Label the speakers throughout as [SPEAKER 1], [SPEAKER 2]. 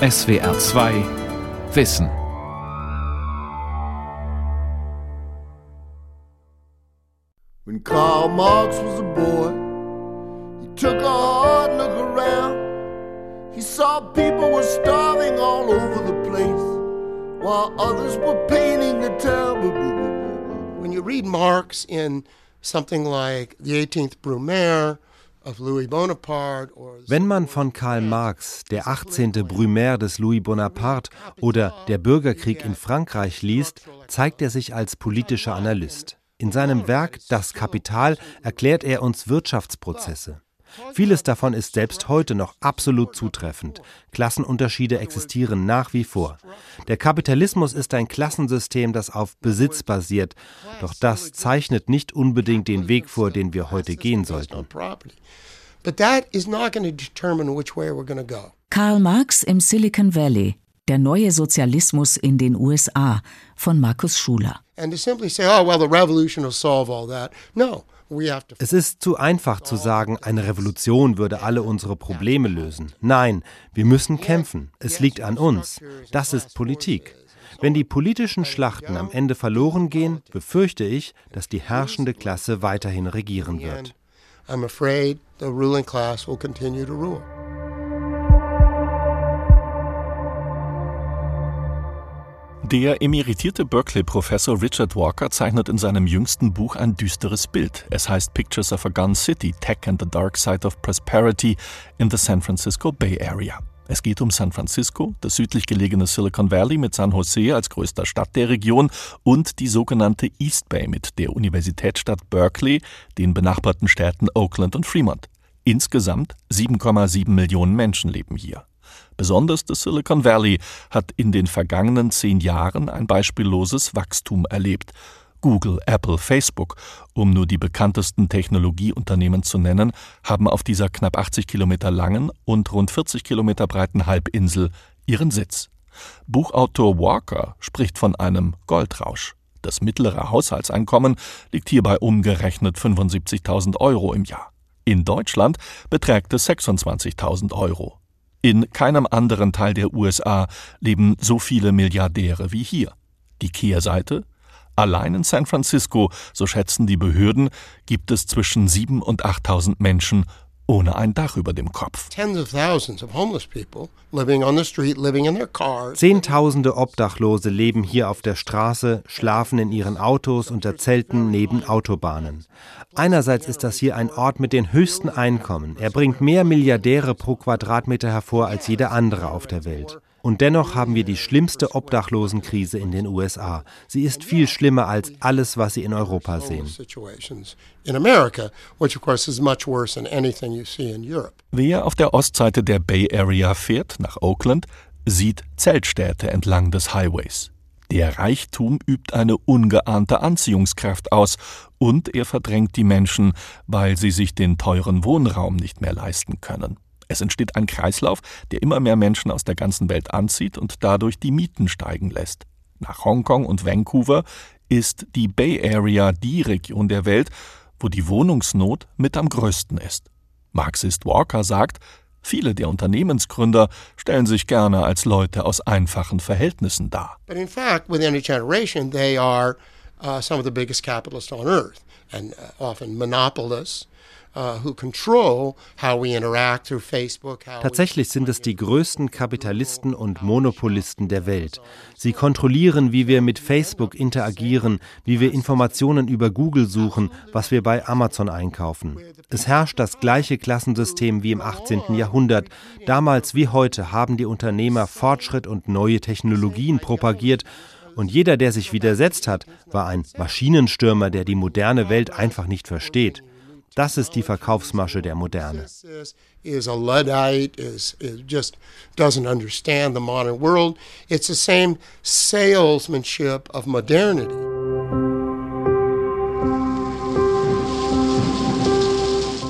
[SPEAKER 1] SWR 2 Wissen.
[SPEAKER 2] When Karl Marx was a boy, he took a hard look around. He saw people were starving all over the place, while others were painting the town. When you read Marx in something like The 18th Brumaire,
[SPEAKER 3] Wenn man von Karl Marx, der 18. Brumaire des Louis Bonaparte oder der Bürgerkrieg in Frankreich liest, zeigt er sich als politischer Analyst. In seinem Werk Das Kapital erklärt er uns Wirtschaftsprozesse. Vieles davon ist selbst heute noch absolut zutreffend. Klassenunterschiede existieren nach wie vor. Der Kapitalismus ist ein Klassensystem, das auf Besitz basiert. Doch das zeichnet nicht unbedingt den Weg vor, den wir heute gehen sollten.
[SPEAKER 4] Karl Marx im Silicon Valley. Der neue Sozialismus in den USA von Markus Schuler. And to simply say, oh well, the revolution will solve all that.
[SPEAKER 3] No. Es ist zu einfach zu sagen, eine Revolution würde alle unsere Probleme lösen. Nein, wir müssen kämpfen. Es liegt an uns. Das ist Politik. Wenn die politischen Schlachten am Ende verloren gehen, befürchte ich, dass die herrschende Klasse weiterhin regieren wird. I'm afraid the ruling class will continue to rule.
[SPEAKER 5] Der emeritierte Berkeley-Professor Richard Walker zeichnet in seinem jüngsten Buch ein düsteres Bild. Es heißt Pictures of a Gun City, Tech and the Dark Side of Prosperity in the San Francisco Bay Area. Es geht um San Francisco, das südlich gelegene Silicon Valley mit San Jose als größter Stadt der Region und die sogenannte East Bay mit der Universitätsstadt Berkeley, den benachbarten Städten Oakland und Fremont. Insgesamt 7,7 Millionen Menschen leben hier. Besonders das Silicon Valley hat in den vergangenen zehn Jahren ein beispielloses Wachstum erlebt. Google, Apple, Facebook, um nur die bekanntesten Technologieunternehmen zu nennen, haben auf dieser knapp 80 Kilometer langen und rund 40 Kilometer breiten Halbinsel ihren Sitz. Buchautor Walker spricht von einem Goldrausch. Das mittlere Haushaltseinkommen liegt hierbei umgerechnet 75.000 Euro im Jahr. In Deutschland beträgt es 26.000 Euro. In keinem anderen Teil der USA leben so viele Milliardäre wie hier. Die Kehrseite? Allein in San Francisco, so schätzen die Behörden, gibt es zwischen 7.000 und 8.000 Menschen ohne ein Dach über dem Kopf.
[SPEAKER 3] Zehntausende Obdachlose leben hier auf der Straße, schlafen in ihren Autos unter Zelten neben Autobahnen. Einerseits ist das hier ein Ort mit den höchsten Einkommen. Er bringt mehr Milliardäre pro Quadratmeter hervor als jeder andere auf der Welt. Und dennoch haben wir die schlimmste Obdachlosenkrise in den USA. Sie ist viel schlimmer als alles, was Sie in Europa sehen.
[SPEAKER 5] Wer auf der Ostseite der Bay Area fährt, nach Oakland, sieht Zeltstädte entlang des Highways. Der Reichtum übt eine ungeahnte Anziehungskraft aus und er verdrängt die Menschen, weil sie sich den teuren Wohnraum nicht mehr leisten können. Es entsteht ein Kreislauf, der immer mehr Menschen aus der ganzen Welt anzieht und dadurch die Mieten steigen lässt. Nach Hongkong und Vancouver ist die Bay Area die Region der Welt, wo die Wohnungsnot mit am größten ist. Marxist Walker sagt, viele der Unternehmensgründer stellen sich gerne als Leute aus einfachen Verhältnissen dar. But in fact, within a generation they are uh, some of the biggest capitalists on earth and uh, often monopolists
[SPEAKER 3] Uh, Tatsächlich sind es die größten Kapitalisten und Monopolisten der Welt. Sie kontrollieren, wie wir mit Facebook interagieren, wie wir Informationen über Google suchen, was wir bei Amazon einkaufen. Es herrscht das gleiche Klassensystem wie im 18. Jahrhundert. Damals wie heute haben die Unternehmer Fortschritt und neue Technologien propagiert und jeder, der sich widersetzt hat, war ein Maschinenstürmer, der die moderne Welt einfach nicht versteht. Das ist die Verkaufsmasche der Moderne. Is a Luddite, is, is just doesn't understand the modern world. It's the same salesmanship of modernity.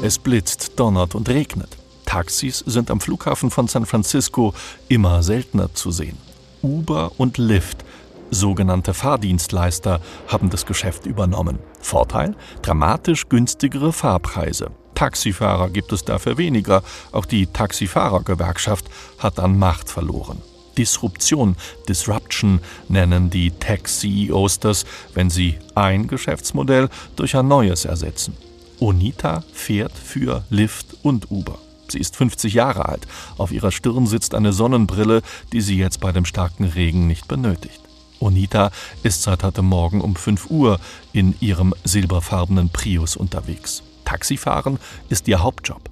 [SPEAKER 5] Es blitzt, donnert und regnet. Taxis sind am Flughafen von San Francisco immer seltener zu sehen. Uber und Lyft Sogenannte Fahrdienstleister haben das Geschäft übernommen. Vorteil? Dramatisch günstigere Fahrpreise. Taxifahrer gibt es dafür weniger. Auch die Taxifahrergewerkschaft hat an Macht verloren. Disruption, Disruption nennen die Tech-CEOs das, wenn sie ein Geschäftsmodell durch ein neues ersetzen. Onita fährt für Lyft und Uber. Sie ist 50 Jahre alt. Auf ihrer Stirn sitzt eine Sonnenbrille, die sie jetzt bei dem starken Regen nicht benötigt. Onita ist seit heute Morgen um 5 Uhr in ihrem silberfarbenen Prius unterwegs. Taxifahren ist ihr Hauptjob.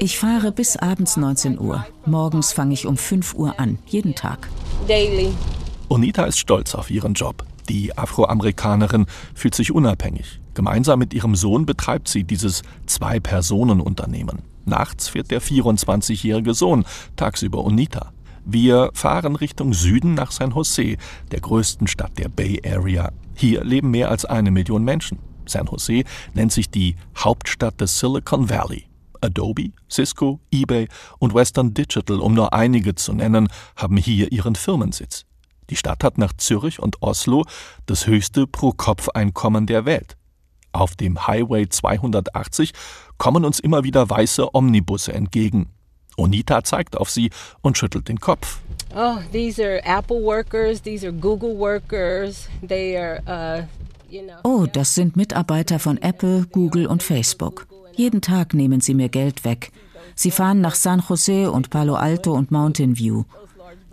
[SPEAKER 4] Ich fahre bis abends 19 Uhr. Morgens fange ich um 5 Uhr an, jeden Tag.
[SPEAKER 5] Onita ist stolz auf ihren Job. Die Afroamerikanerin fühlt sich unabhängig. Gemeinsam mit ihrem Sohn betreibt sie dieses Zwei-Personen-Unternehmen. Nachts fährt der 24-jährige Sohn, tagsüber Onita. Wir fahren Richtung Süden nach San Jose, der größten Stadt der Bay Area. Hier leben mehr als eine Million Menschen. San Jose nennt sich die Hauptstadt des Silicon Valley. Adobe, Cisco, eBay und Western Digital, um nur einige zu nennen, haben hier ihren Firmensitz. Die Stadt hat nach Zürich und Oslo das höchste Pro-Kopf-Einkommen der Welt. Auf dem Highway 280 kommen uns immer wieder weiße Omnibusse entgegen. Onita zeigt auf sie und schüttelt den Kopf.
[SPEAKER 6] Oh, these are Apple workers, these are Google workers, they are uh
[SPEAKER 4] Oh, das sind Mitarbeiter von Apple, Google und Facebook. Jeden Tag nehmen sie mir Geld weg. Sie fahren nach San Jose und Palo Alto und Mountain View.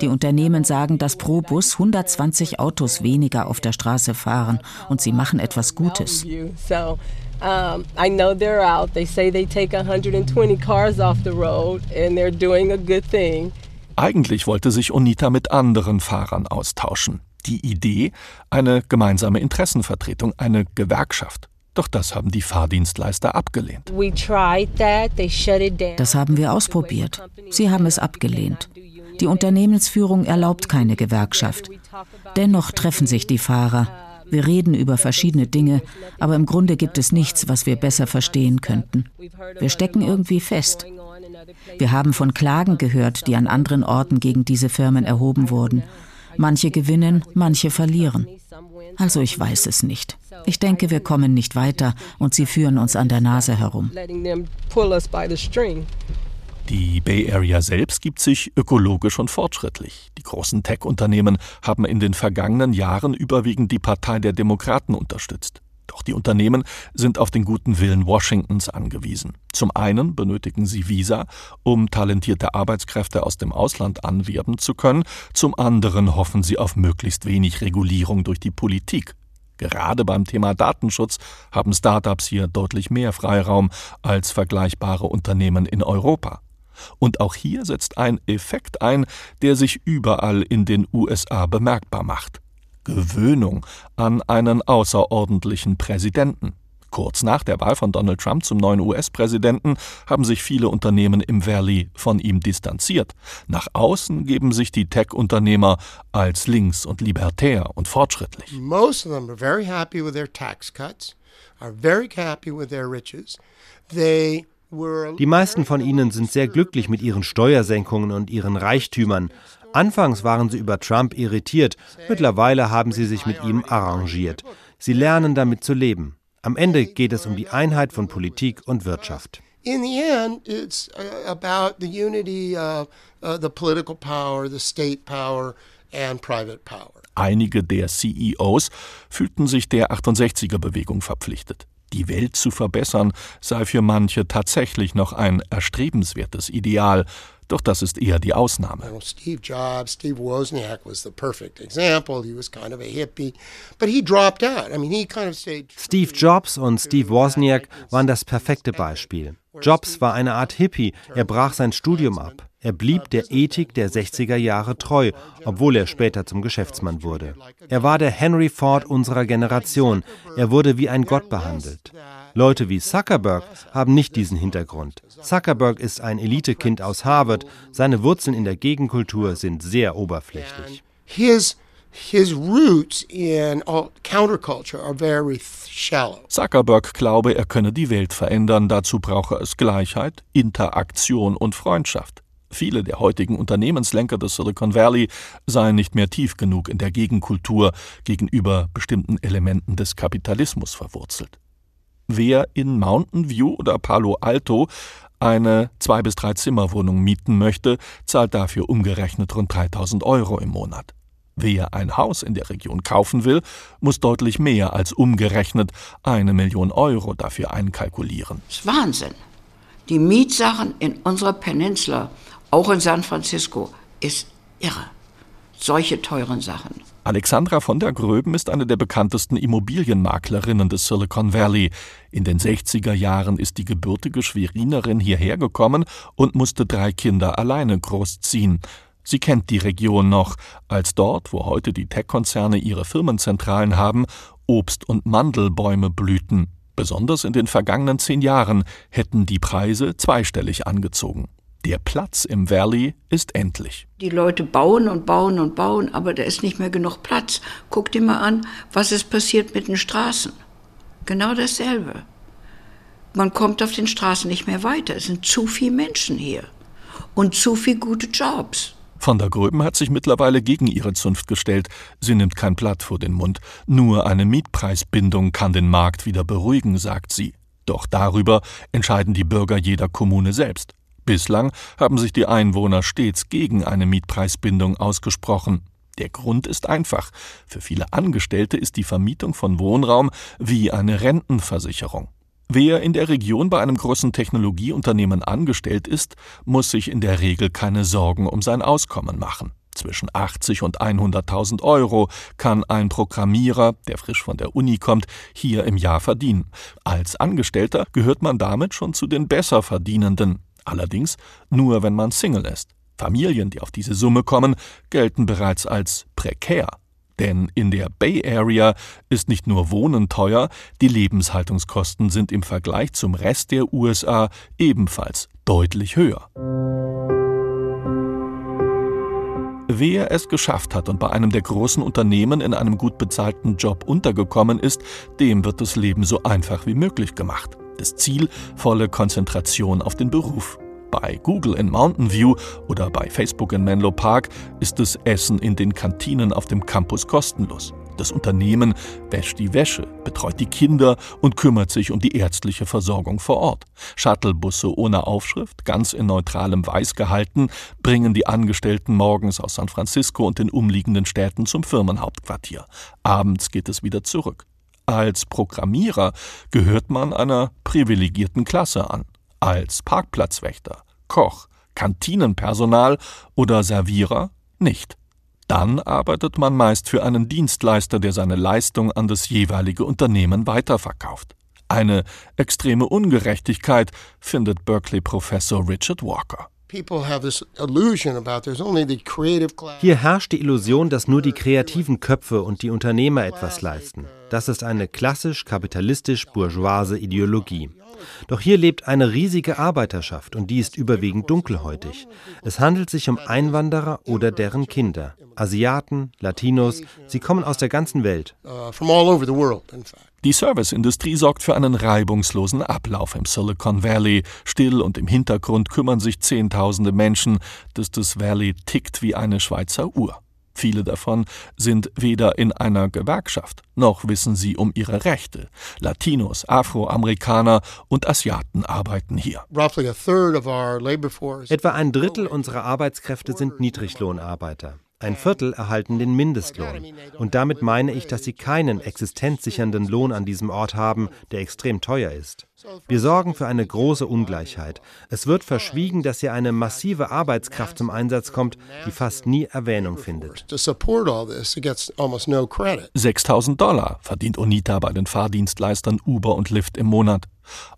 [SPEAKER 4] Die Unternehmen sagen, dass pro Bus 120 Autos weniger auf der Straße fahren und sie machen etwas Gutes. Um, I know they're out. They say they take 120 cars off the road and they're doing a good thing.
[SPEAKER 5] Eigentlich wollte sich Onita mit anderen Fahrern austauschen. Die Idee, eine gemeinsame Interessenvertretung, eine Gewerkschaft. Doch das haben die Fahrdienstleister abgelehnt.
[SPEAKER 4] Das haben wir ausprobiert. Sie haben es abgelehnt. Die Unternehmensführung erlaubt keine Gewerkschaft. Dennoch treffen sich die Fahrer. Wir reden über verschiedene Dinge, aber im Grunde gibt es nichts, was wir besser verstehen könnten. Wir stecken irgendwie fest. Wir haben von Klagen gehört, die an anderen Orten gegen diese Firmen erhoben wurden. Manche gewinnen, manche verlieren. Also ich weiß es nicht. Ich denke, wir kommen nicht weiter und sie führen uns an der Nase herum.
[SPEAKER 5] Die Bay Area selbst gibt sich ökologisch und fortschrittlich. Die großen Tech-Unternehmen haben in den vergangenen Jahren überwiegend die Partei der Demokraten unterstützt. Doch die Unternehmen sind auf den guten Willen Washingtons angewiesen. Zum einen benötigen sie Visa, um talentierte Arbeitskräfte aus dem Ausland anwerben zu können, zum anderen hoffen sie auf möglichst wenig Regulierung durch die Politik. Gerade beim Thema Datenschutz haben Startups hier deutlich mehr Freiraum als vergleichbare Unternehmen in Europa. Und auch hier setzt ein Effekt ein, der sich überall in den USA bemerkbar macht. Gewöhnung an einen außerordentlichen Präsidenten. Kurz nach der Wahl von Donald Trump zum neuen US-Präsidenten haben sich viele Unternehmen im Valley von ihm distanziert. Nach außen geben sich die Tech-Unternehmer als links und libertär und fortschrittlich. Most of them are very happy with their tax cuts, are very happy with their riches.
[SPEAKER 3] They die meisten von ihnen sind sehr glücklich mit ihren Steuersenkungen und ihren Reichtümern. Anfangs waren sie über Trump irritiert, mittlerweile haben sie sich mit ihm arrangiert. Sie lernen damit zu leben. Am Ende geht es um die Einheit von Politik und Wirtschaft. In the end, it's uh, about the unity
[SPEAKER 5] of uh, the political power, the state power and private power. Einige der CEOs fühlten sich der 68er-Bewegung verpflichtet. Die Welt zu verbessern sei für manche tatsächlich noch ein erstrebenswertes Ideal, doch das ist eher die Ausnahme. Steve Jobs, Steve Wozniak was the perfect example. He was kind of a hippie, but he dropped out. I mean, he kind of stayed
[SPEAKER 3] Steve Jobs und Steve Wozniak waren das perfekte Beispiel. Jobs war eine Art Hippie, er brach sein Studium ab. Er blieb der Ethik der 60er Jahre treu, obwohl er später zum Geschäftsmann wurde. Er war der Henry Ford unserer Generation. Er wurde wie ein Gott behandelt. Leute wie Zuckerberg haben nicht diesen Hintergrund. Zuckerberg ist ein Elitekind aus Harvard. Seine Wurzeln in der Gegenkultur sind sehr oberflächlich.
[SPEAKER 5] His His roots in counterculture are very shallow. Zuckerberg glaube, er könne die Welt verändern, dazu brauche es Gleichheit, Interaktion und Freundschaft. Viele der heutigen Unternehmenslenker des Silicon Valley seien nicht mehr tief genug in der Gegenkultur gegenüber bestimmten Elementen des Kapitalismus verwurzelt. Wer in Mountain View oder Palo Alto eine zwei bis drei Zimmerwohnung mieten möchte, zahlt dafür umgerechnet rund 3000 Euro im Monat. Wer ein Haus in der Region kaufen will, muss deutlich mehr als umgerechnet eine Million Euro dafür einkalkulieren.
[SPEAKER 7] Das ist Wahnsinn. Die Mietsachen in unserer Peninsula, auch in San Francisco, ist irre. Solche teuren Sachen.
[SPEAKER 5] Alexandra von der Gröben ist eine der bekanntesten Immobilienmaklerinnen des Silicon Valley. In den 60er Jahren ist die gebürtige Schwerinerin hierher gekommen und musste drei Kinder alleine großziehen. Sie kennt die Region noch, als dort, wo heute die Tech-Konzerne ihre Firmenzentralen haben, Obst- und Mandelbäume blühten. Besonders in den vergangenen zehn Jahren hätten die Preise zweistellig angezogen. Der Platz im Valley ist endlich.
[SPEAKER 7] Die Leute bauen und bauen und bauen, aber da ist nicht mehr genug Platz. Guck dir mal an, was ist passiert mit den Straßen. Genau dasselbe. Man kommt auf den Straßen nicht mehr weiter. Es sind zu viele Menschen hier und zu viele gute Jobs.
[SPEAKER 5] Von der Gröben hat sich mittlerweile gegen ihre Zunft gestellt. Sie nimmt kein Blatt vor den Mund. Nur eine Mietpreisbindung kann den Markt wieder beruhigen, sagt sie. Doch darüber entscheiden die Bürger jeder Kommune selbst. Bislang haben sich die Einwohner stets gegen eine Mietpreisbindung ausgesprochen. Der Grund ist einfach. Für viele Angestellte ist die Vermietung von Wohnraum wie eine Rentenversicherung. Wer in der Region bei einem großen Technologieunternehmen angestellt ist, muss sich in der Regel keine Sorgen um sein Auskommen machen. Zwischen 80 und 100.000 Euro kann ein Programmierer, der frisch von der Uni kommt, hier im Jahr verdienen. Als Angestellter gehört man damit schon zu den besser verdienenden. Allerdings nur, wenn man Single ist. Familien, die auf diese Summe kommen, gelten bereits als prekär. Denn in der Bay Area ist nicht nur Wohnen teuer, die Lebenshaltungskosten sind im Vergleich zum Rest der USA ebenfalls deutlich höher. Wer es geschafft hat und bei einem der großen Unternehmen in einem gut bezahlten Job untergekommen ist, dem wird das Leben so einfach wie möglich gemacht. Das Ziel volle Konzentration auf den Beruf. Bei Google in Mountain View oder bei Facebook in Menlo Park ist das Essen in den Kantinen auf dem Campus kostenlos. Das Unternehmen wäscht die Wäsche, betreut die Kinder und kümmert sich um die ärztliche Versorgung vor Ort. Shuttlebusse ohne Aufschrift, ganz in neutralem Weiß gehalten, bringen die Angestellten morgens aus San Francisco und den umliegenden Städten zum Firmenhauptquartier. Abends geht es wieder zurück. Als Programmierer gehört man einer privilegierten Klasse an. Als Parkplatzwächter, Koch, Kantinenpersonal oder Servierer nicht. Dann arbeitet man meist für einen Dienstleister, der seine Leistung an das jeweilige Unternehmen weiterverkauft. Eine extreme Ungerechtigkeit findet Berkeley-Professor Richard Walker.
[SPEAKER 3] Hier herrscht die Illusion, dass nur die kreativen Köpfe und die Unternehmer etwas leisten. Das ist eine klassisch kapitalistisch-bourgeoise Ideologie. Doch hier lebt eine riesige Arbeiterschaft und die ist überwiegend dunkelhäutig. Es handelt sich um Einwanderer oder deren Kinder. Asiaten, Latinos, sie kommen aus der ganzen Welt. Uh,
[SPEAKER 5] die Serviceindustrie sorgt für einen reibungslosen Ablauf im Silicon Valley. Still und im Hintergrund kümmern sich Zehntausende Menschen, dass das Valley tickt wie eine Schweizer Uhr. Viele davon sind weder in einer Gewerkschaft, noch wissen sie um ihre Rechte. Latinos, Afroamerikaner und Asiaten arbeiten hier.
[SPEAKER 3] Etwa ein Drittel unserer Arbeitskräfte sind Niedriglohnarbeiter. Ein Viertel erhalten den Mindestlohn. Und damit meine ich, dass sie keinen existenzsichernden Lohn an diesem Ort haben, der extrem teuer ist. Wir sorgen für eine große Ungleichheit. Es wird verschwiegen, dass hier eine massive Arbeitskraft zum Einsatz kommt, die fast nie Erwähnung findet.
[SPEAKER 5] 6000 Dollar verdient Onita bei den Fahrdienstleistern Uber und Lyft im Monat.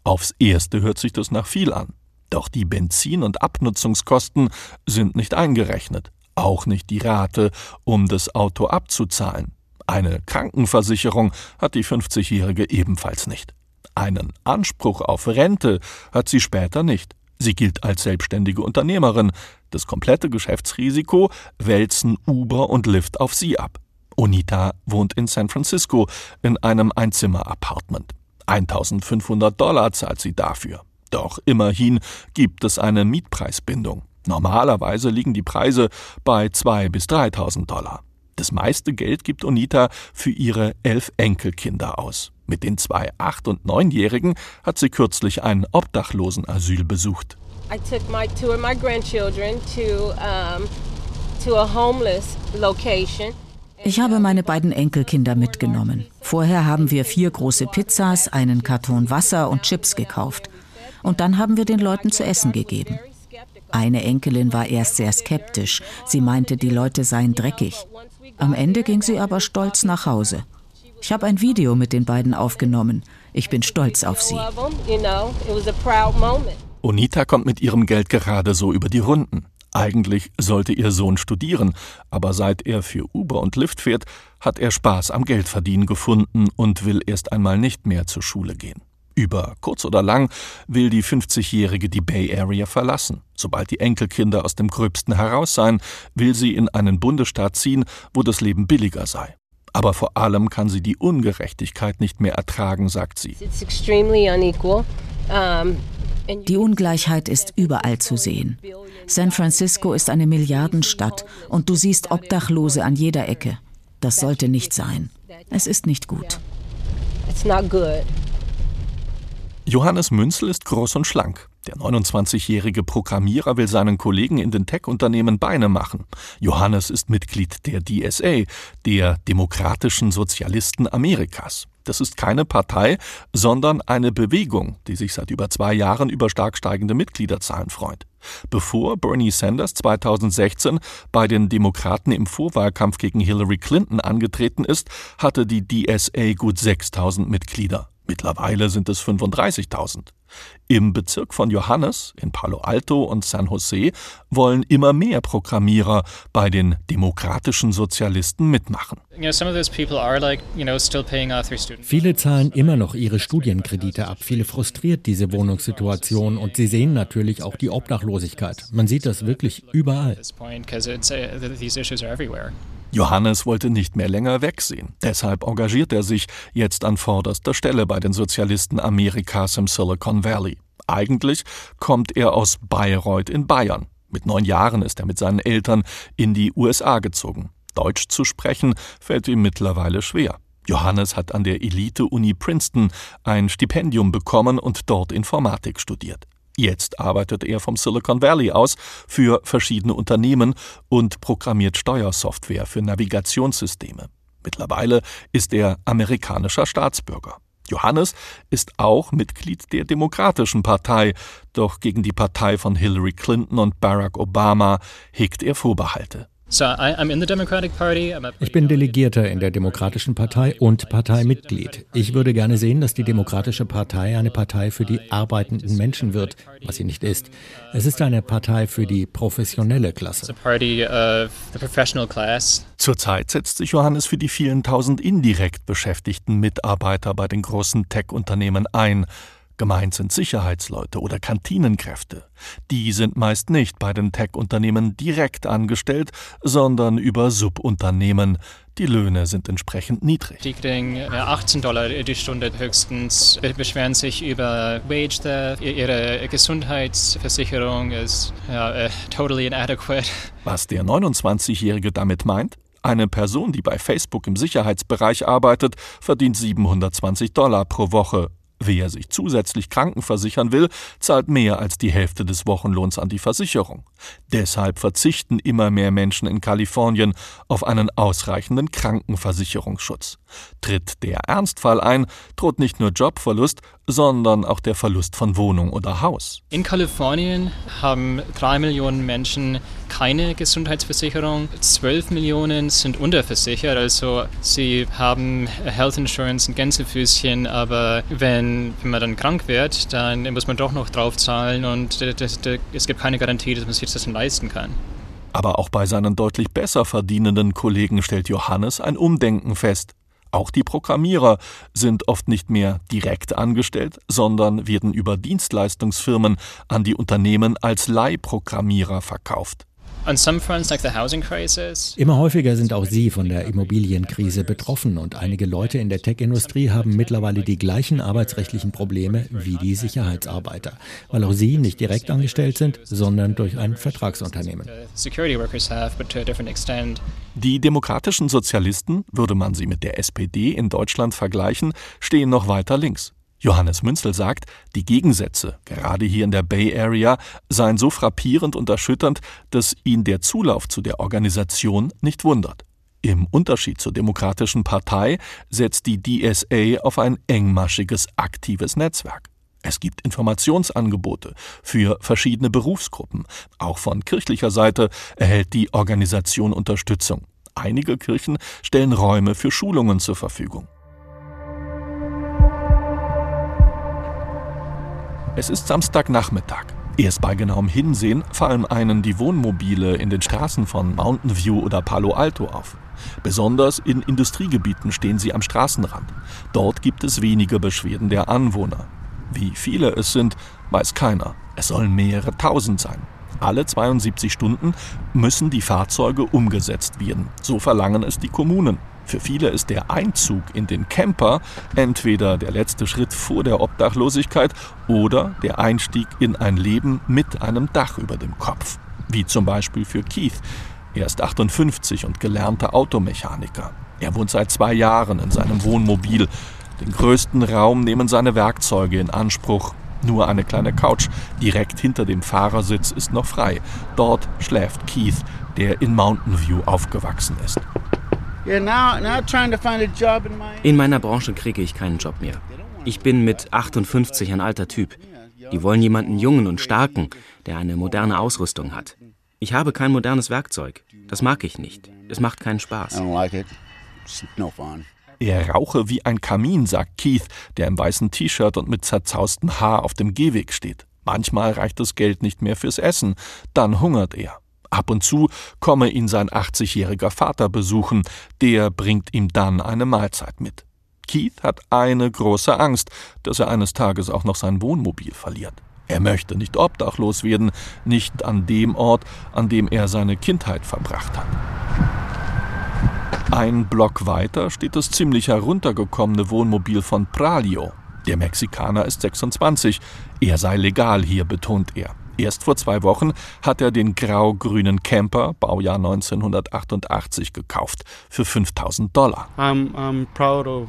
[SPEAKER 5] Aufs Erste hört sich das nach viel an. Doch die Benzin- und Abnutzungskosten sind nicht eingerechnet auch nicht die Rate, um das Auto abzuzahlen. Eine Krankenversicherung hat die 50-Jährige ebenfalls nicht. Einen Anspruch auf Rente hat sie später nicht. Sie gilt als selbstständige Unternehmerin. Das komplette Geschäftsrisiko wälzen Uber und Lyft auf sie ab. Onita wohnt in San Francisco in einem Einzimmer-Apartment. 1500 Dollar zahlt sie dafür. Doch immerhin gibt es eine Mietpreisbindung. Normalerweise liegen die Preise bei 2.000 bis 3.000 Dollar. Das meiste Geld gibt Onita für ihre elf Enkelkinder aus. Mit den zwei acht- und neunjährigen hat sie kürzlich ein Obdachlosenasyl besucht. I took my two of my grandchildren to um,
[SPEAKER 4] to a homeless location. Ich habe meine beiden Enkelkinder mitgenommen. Vorher haben wir vier große Pizzas, einen Karton Wasser und Chips gekauft. Und dann haben wir den Leuten zu essen gegeben. Eine Enkelin war erst sehr skeptisch. Sie meinte, die Leute seien dreckig. Am Ende ging sie aber stolz nach Hause. Ich habe ein Video mit den beiden aufgenommen. Ich bin stolz auf sie.
[SPEAKER 5] Onita kommt mit ihrem Geld gerade so über die Runden. Eigentlich sollte ihr Sohn studieren, aber seit er für Uber und Lyft fährt, hat er Spaß am Geldverdienen gefunden und will erst einmal nicht mehr zur Schule gehen. Über kurz oder lang will die 50-Jährige die Bay Area verlassen. Sobald die Enkelkinder aus dem Gröbsten heraus seien, will sie in einen Bundesstaat ziehen, wo das Leben billiger sei. Aber vor allem kann sie die Ungerechtigkeit nicht mehr ertragen, sagt sie.
[SPEAKER 4] Die Ungleichheit ist überall zu sehen. San Francisco ist eine Milliardenstadt und du siehst Obdachlose an jeder Ecke. Das sollte nicht sein. Es ist nicht gut.
[SPEAKER 5] Johannes Münzel ist groß und schlank. Der 29-jährige Programmierer will seinen Kollegen in den Tech-Unternehmen Beine machen. Johannes ist Mitglied der DSA, der Demokratischen Sozialisten Amerikas. Das ist keine Partei, sondern eine Bewegung, die sich seit über zwei Jahren über stark steigende Mitgliederzahlen freut. Bevor Bernie Sanders 2016 bei den Demokraten im Vorwahlkampf gegen Hillary Clinton angetreten ist, hatte die DSA gut 6000 Mitglieder. Mittlerweile sind es 35.000. Im Bezirk von Johannes, in Palo Alto und San Jose, wollen immer mehr Programmierer bei den demokratischen Sozialisten mitmachen.
[SPEAKER 8] Viele zahlen immer noch ihre Studienkredite ab. Viele frustriert diese Wohnungssituation und sie sehen natürlich auch die Obdachlosigkeit. Man sieht das wirklich überall.
[SPEAKER 5] Johannes wollte nicht mehr länger wegsehen. Deshalb engagiert er sich jetzt an vorderster Stelle bei den Sozialisten Amerikas im Silicon Valley. Eigentlich kommt er aus Bayreuth in Bayern. Mit neun Jahren ist er mit seinen Eltern in die USA gezogen. Deutsch zu sprechen fällt ihm mittlerweile schwer. Johannes hat an der Elite-Uni Princeton ein Stipendium bekommen und dort Informatik studiert. Jetzt arbeitet er vom Silicon Valley aus für verschiedene Unternehmen und programmiert Steuersoftware für Navigationssysteme. Mittlerweile ist er amerikanischer Staatsbürger. Johannes ist auch Mitglied der Demokratischen Partei, doch gegen die Partei von Hillary Clinton und Barack Obama hegt er Vorbehalte.
[SPEAKER 8] Ich bin Delegierter in der Demokratischen Partei und Parteimitglied. Ich würde gerne sehen, dass die Demokratische Partei eine Partei für die arbeitenden Menschen wird, was sie nicht ist. Es ist eine Partei für die professionelle Klasse.
[SPEAKER 5] Zurzeit setzt sich Johannes für die vielen tausend indirekt beschäftigten Mitarbeiter bei den großen Tech-Unternehmen ein. Gemeint sind Sicherheitsleute oder Kantinenkräfte. Die sind meist nicht bei den Tech-Unternehmen direkt angestellt, sondern über Subunternehmen. Die Löhne sind entsprechend niedrig.
[SPEAKER 9] Die kriegen 18 Dollar die Stunde höchstens, beschweren sich über Wage Theft, ihre Gesundheitsversicherung ist ja, uh, totally inadequate.
[SPEAKER 5] Was der 29-Jährige damit meint? Eine Person, die bei Facebook im Sicherheitsbereich arbeitet, verdient 720 Dollar pro Woche Wer sich zusätzlich krankenversichern will, zahlt mehr als die Hälfte des Wochenlohns an die Versicherung. Deshalb verzichten immer mehr Menschen in Kalifornien auf einen ausreichenden Krankenversicherungsschutz. Tritt der Ernstfall ein, droht nicht nur Jobverlust, sondern auch der Verlust von Wohnung oder Haus.
[SPEAKER 9] In Kalifornien haben drei Millionen Menschen keine Gesundheitsversicherung, zwölf Millionen sind unterversichert, also sie haben Health Insurance ein Gänsefüßchen, aber wenn, wenn man dann krank wird, dann muss man doch noch draufzahlen und das, das, es gibt keine Garantie, dass man sich das leisten kann.
[SPEAKER 5] Aber auch bei seinen deutlich besser verdienenden Kollegen stellt Johannes ein Umdenken fest. Auch die Programmierer sind oft nicht mehr direkt angestellt, sondern werden über Dienstleistungsfirmen an die Unternehmen als Leihprogrammierer verkauft.
[SPEAKER 8] Immer häufiger sind auch sie von der Immobilienkrise betroffen und einige Leute in der Tech-Industrie haben mittlerweile die gleichen arbeitsrechtlichen Probleme wie die Sicherheitsarbeiter, weil auch sie nicht direkt angestellt sind, sondern durch ein Vertragsunternehmen.
[SPEAKER 5] Die demokratischen Sozialisten, würde man sie mit der SPD in Deutschland vergleichen, stehen noch weiter links. Johannes Münzel sagt, die Gegensätze, gerade hier in der Bay Area, seien so frappierend und erschütternd, dass ihn der Zulauf zu der Organisation nicht wundert. Im Unterschied zur Demokratischen Partei setzt die DSA auf ein engmaschiges, aktives Netzwerk. Es gibt Informationsangebote für verschiedene Berufsgruppen. Auch von kirchlicher Seite erhält die Organisation Unterstützung. Einige Kirchen stellen Räume für Schulungen zur Verfügung. Es ist Samstagnachmittag. Erst bei genauem Hinsehen fallen einen die Wohnmobile in den Straßen von Mountain View oder Palo Alto auf. Besonders in Industriegebieten stehen sie am Straßenrand. Dort gibt es wenige Beschwerden der Anwohner. Wie viele es sind, weiß keiner. Es sollen mehrere tausend sein. Alle 72 Stunden müssen die Fahrzeuge umgesetzt werden. So verlangen es die Kommunen. Für viele ist der Einzug in den Camper entweder der letzte Schritt vor der Obdachlosigkeit oder der Einstieg in ein Leben mit einem Dach über dem Kopf. Wie zum Beispiel für Keith. Er ist 58 und gelernter Automechaniker. Er wohnt seit zwei Jahren in seinem Wohnmobil. Den größten Raum nehmen seine Werkzeuge in Anspruch. Nur eine kleine Couch direkt hinter dem Fahrersitz ist noch frei. Dort schläft Keith, der in Mountain View aufgewachsen ist.
[SPEAKER 10] In meiner Branche kriege ich keinen Job mehr. Ich bin mit 58 ein alter Typ. Die wollen jemanden jungen und starken, der eine moderne Ausrüstung hat. Ich habe kein modernes Werkzeug. Das mag ich nicht. Es macht keinen Spaß.
[SPEAKER 5] Er rauche wie ein Kamin, sagt Keith, der im weißen T-Shirt und mit zerzaustem Haar auf dem Gehweg steht. Manchmal reicht das Geld nicht mehr fürs Essen, dann hungert er. Ab und zu komme ihn sein 80-jähriger Vater besuchen, der bringt ihm dann eine Mahlzeit mit. Keith hat eine große Angst, dass er eines Tages auch noch sein Wohnmobil verliert. Er möchte nicht obdachlos werden, nicht an dem Ort, an dem er seine Kindheit verbracht hat. Ein Block weiter steht das ziemlich heruntergekommene Wohnmobil von Pralio. Der Mexikaner ist 26. Er sei legal hier, betont er. Erst vor zwei Wochen hat er den grau-grünen Camper, Baujahr 1988, gekauft für 5000 Dollar. I'm, I'm proud of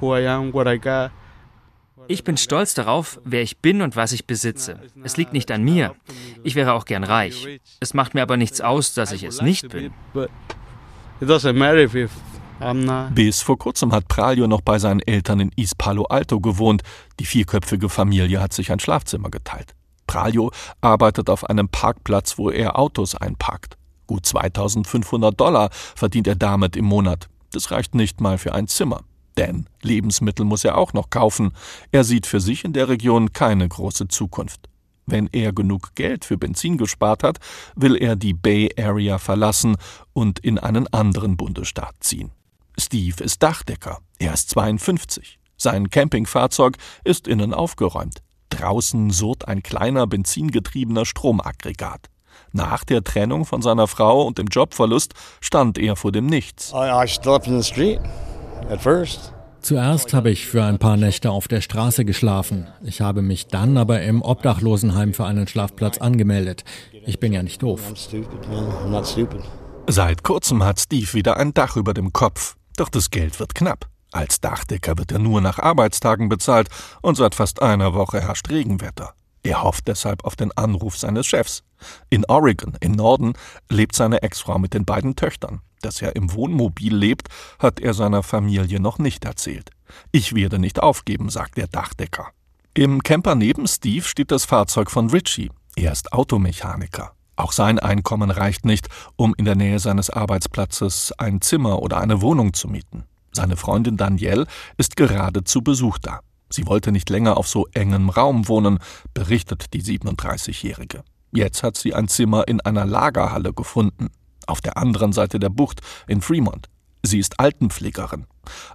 [SPEAKER 10] who I am, what I got. Ich bin stolz darauf, wer ich bin und was ich besitze. Es liegt nicht an mir. Ich wäre auch gern reich. Es macht mir aber nichts aus, dass ich es nicht bin.
[SPEAKER 5] Bis vor kurzem hat Pralio noch bei seinen Eltern in East Palo Alto gewohnt. Die vierköpfige Familie hat sich ein Schlafzimmer geteilt. Pralio arbeitet auf einem Parkplatz, wo er Autos einparkt. Gut 2500 Dollar verdient er damit im Monat. Das reicht nicht mal für ein Zimmer. Denn Lebensmittel muss er auch noch kaufen. Er sieht für sich in der Region keine große Zukunft. Wenn er genug Geld für Benzin gespart hat, will er die Bay Area verlassen und in einen anderen Bundesstaat ziehen. Steve ist Dachdecker. Er ist 52. Sein Campingfahrzeug ist innen aufgeräumt. Draußen surrt ein kleiner benzingetriebener Stromaggregat. Nach der Trennung von seiner Frau und dem Jobverlust stand er vor dem Nichts.
[SPEAKER 8] Zuerst habe ich für ein paar Nächte auf der Straße geschlafen. Ich habe mich dann aber im Obdachlosenheim für einen Schlafplatz angemeldet. Ich bin ja nicht doof.
[SPEAKER 5] Seit kurzem hat Steve wieder ein Dach über dem Kopf. Doch das Geld wird knapp. Als Dachdecker wird er nur nach Arbeitstagen bezahlt und seit fast einer Woche herrscht Regenwetter. Er hofft deshalb auf den Anruf seines Chefs. In Oregon, im Norden, lebt seine Ex-Frau mit den beiden Töchtern. Dass er im Wohnmobil lebt, hat er seiner Familie noch nicht erzählt. Ich werde nicht aufgeben, sagt der Dachdecker. Im Camper neben Steve steht das Fahrzeug von Richie. Er ist Automechaniker. Auch sein Einkommen reicht nicht, um in der Nähe seines Arbeitsplatzes ein Zimmer oder eine Wohnung zu mieten. Seine Freundin Danielle ist gerade zu Besuch da. Sie wollte nicht länger auf so engem Raum wohnen, berichtet die 37-Jährige. Jetzt hat sie ein Zimmer in einer Lagerhalle gefunden, auf der anderen Seite der Bucht in Fremont. Sie ist Altenpflegerin.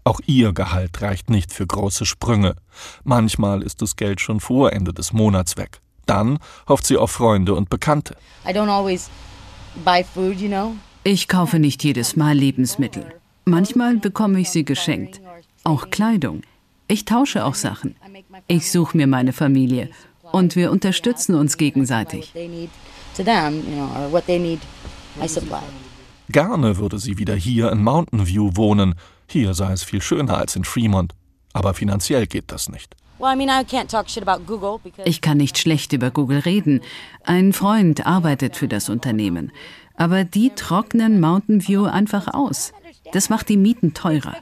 [SPEAKER 5] Auch ihr Gehalt reicht nicht für große Sprünge. Manchmal ist das Geld schon vor Ende des Monats weg. Dann hofft sie auf Freunde und Bekannte. I don't always
[SPEAKER 11] Ich kaufe nicht jedes Mal Lebensmittel. Manchmal bekomme ich sie geschenkt. Auch Kleidung. Ich tausche auch Sachen. Ich suche mir meine Familie und wir unterstützen uns gegenseitig.
[SPEAKER 5] Gerne würde sie wieder hier in Mountain View wohnen. Hier sei es viel schöner als in Fremont. Aber finanziell geht das nicht.
[SPEAKER 11] Ich kann nicht schlecht über Google reden. Ein Freund arbeitet für das Unternehmen. Aber die trocknen Mountain View einfach aus. Das macht die Mieten teurer.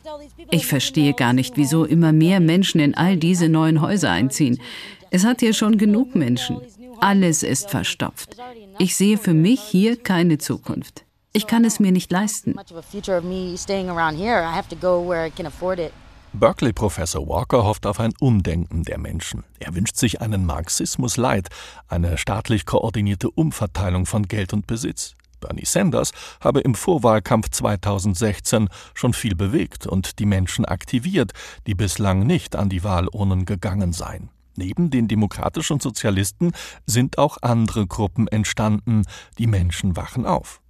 [SPEAKER 11] Ich verstehe gar nicht, wieso immer mehr Menschen in all diese neuen Häuser einziehen. Es hat hier schon genug Menschen. Alles ist verstopft. Ich sehe für mich hier keine Zukunft. Ich kann es mir nicht leisten.
[SPEAKER 5] Berkeley-Professor Walker hofft auf ein Umdenken der Menschen. Er wünscht sich einen Marxismus Light, eine staatlich koordinierte Umverteilung von Geld und Besitz. Bernie Sanders habe im Vorwahlkampf 2016 schon viel bewegt und die Menschen aktiviert, die bislang nicht an die Wahlurnen gegangen seien. Neben den demokratischen Sozialisten sind auch andere Gruppen entstanden. Die Menschen wachen auf.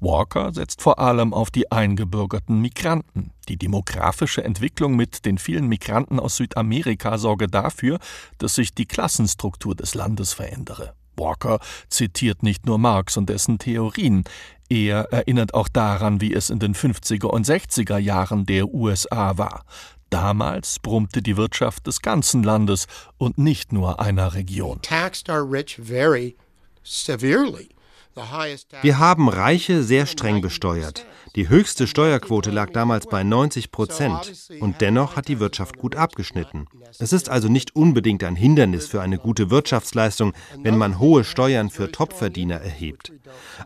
[SPEAKER 5] Walker setzt vor allem auf die eingebürgerten Migranten. Die demografische Entwicklung mit den vielen Migranten aus Südamerika sorge dafür, dass sich die Klassenstruktur des Landes verändere. Walker zitiert nicht nur Marx und dessen Theorien, er erinnert auch daran, wie es in den 50er und 60er Jahren der USA war. Damals brummte die Wirtschaft des ganzen Landes und nicht nur einer Region.
[SPEAKER 3] Wir haben Reiche sehr streng besteuert. Die höchste Steuerquote lag damals bei 90 Prozent. Und dennoch hat die Wirtschaft gut abgeschnitten. Es ist also nicht unbedingt ein Hindernis für eine gute Wirtschaftsleistung, wenn man hohe Steuern für Topverdiener erhebt.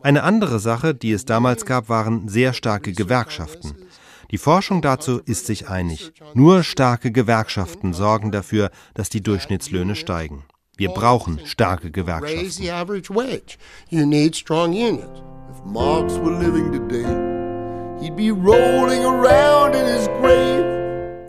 [SPEAKER 3] Eine andere Sache, die es damals gab, waren sehr starke Gewerkschaften. Die Forschung dazu ist sich einig. Nur starke Gewerkschaften sorgen dafür, dass die Durchschnittslöhne steigen. Wir brauchen starke Gewerkschaften.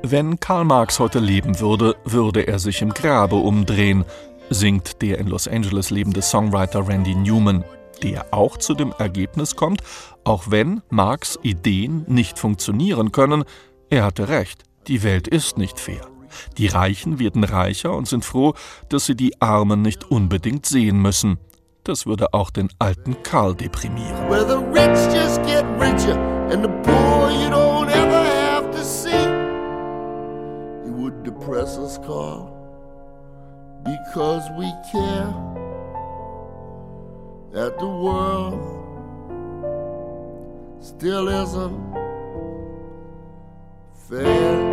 [SPEAKER 5] Wenn Karl Marx heute leben würde, würde er sich im Grabe umdrehen, singt der in Los Angeles lebende Songwriter Randy Newman, der auch zu dem Ergebnis kommt, auch wenn Marx Ideen nicht funktionieren können, er hatte recht, die Welt ist nicht fair. Die Reichen werden reicher und sind froh, dass sie die Armen nicht unbedingt sehen müssen. Das würde auch den alten Karl deprimieren.
[SPEAKER 2] Because we care that the world still isn't fair.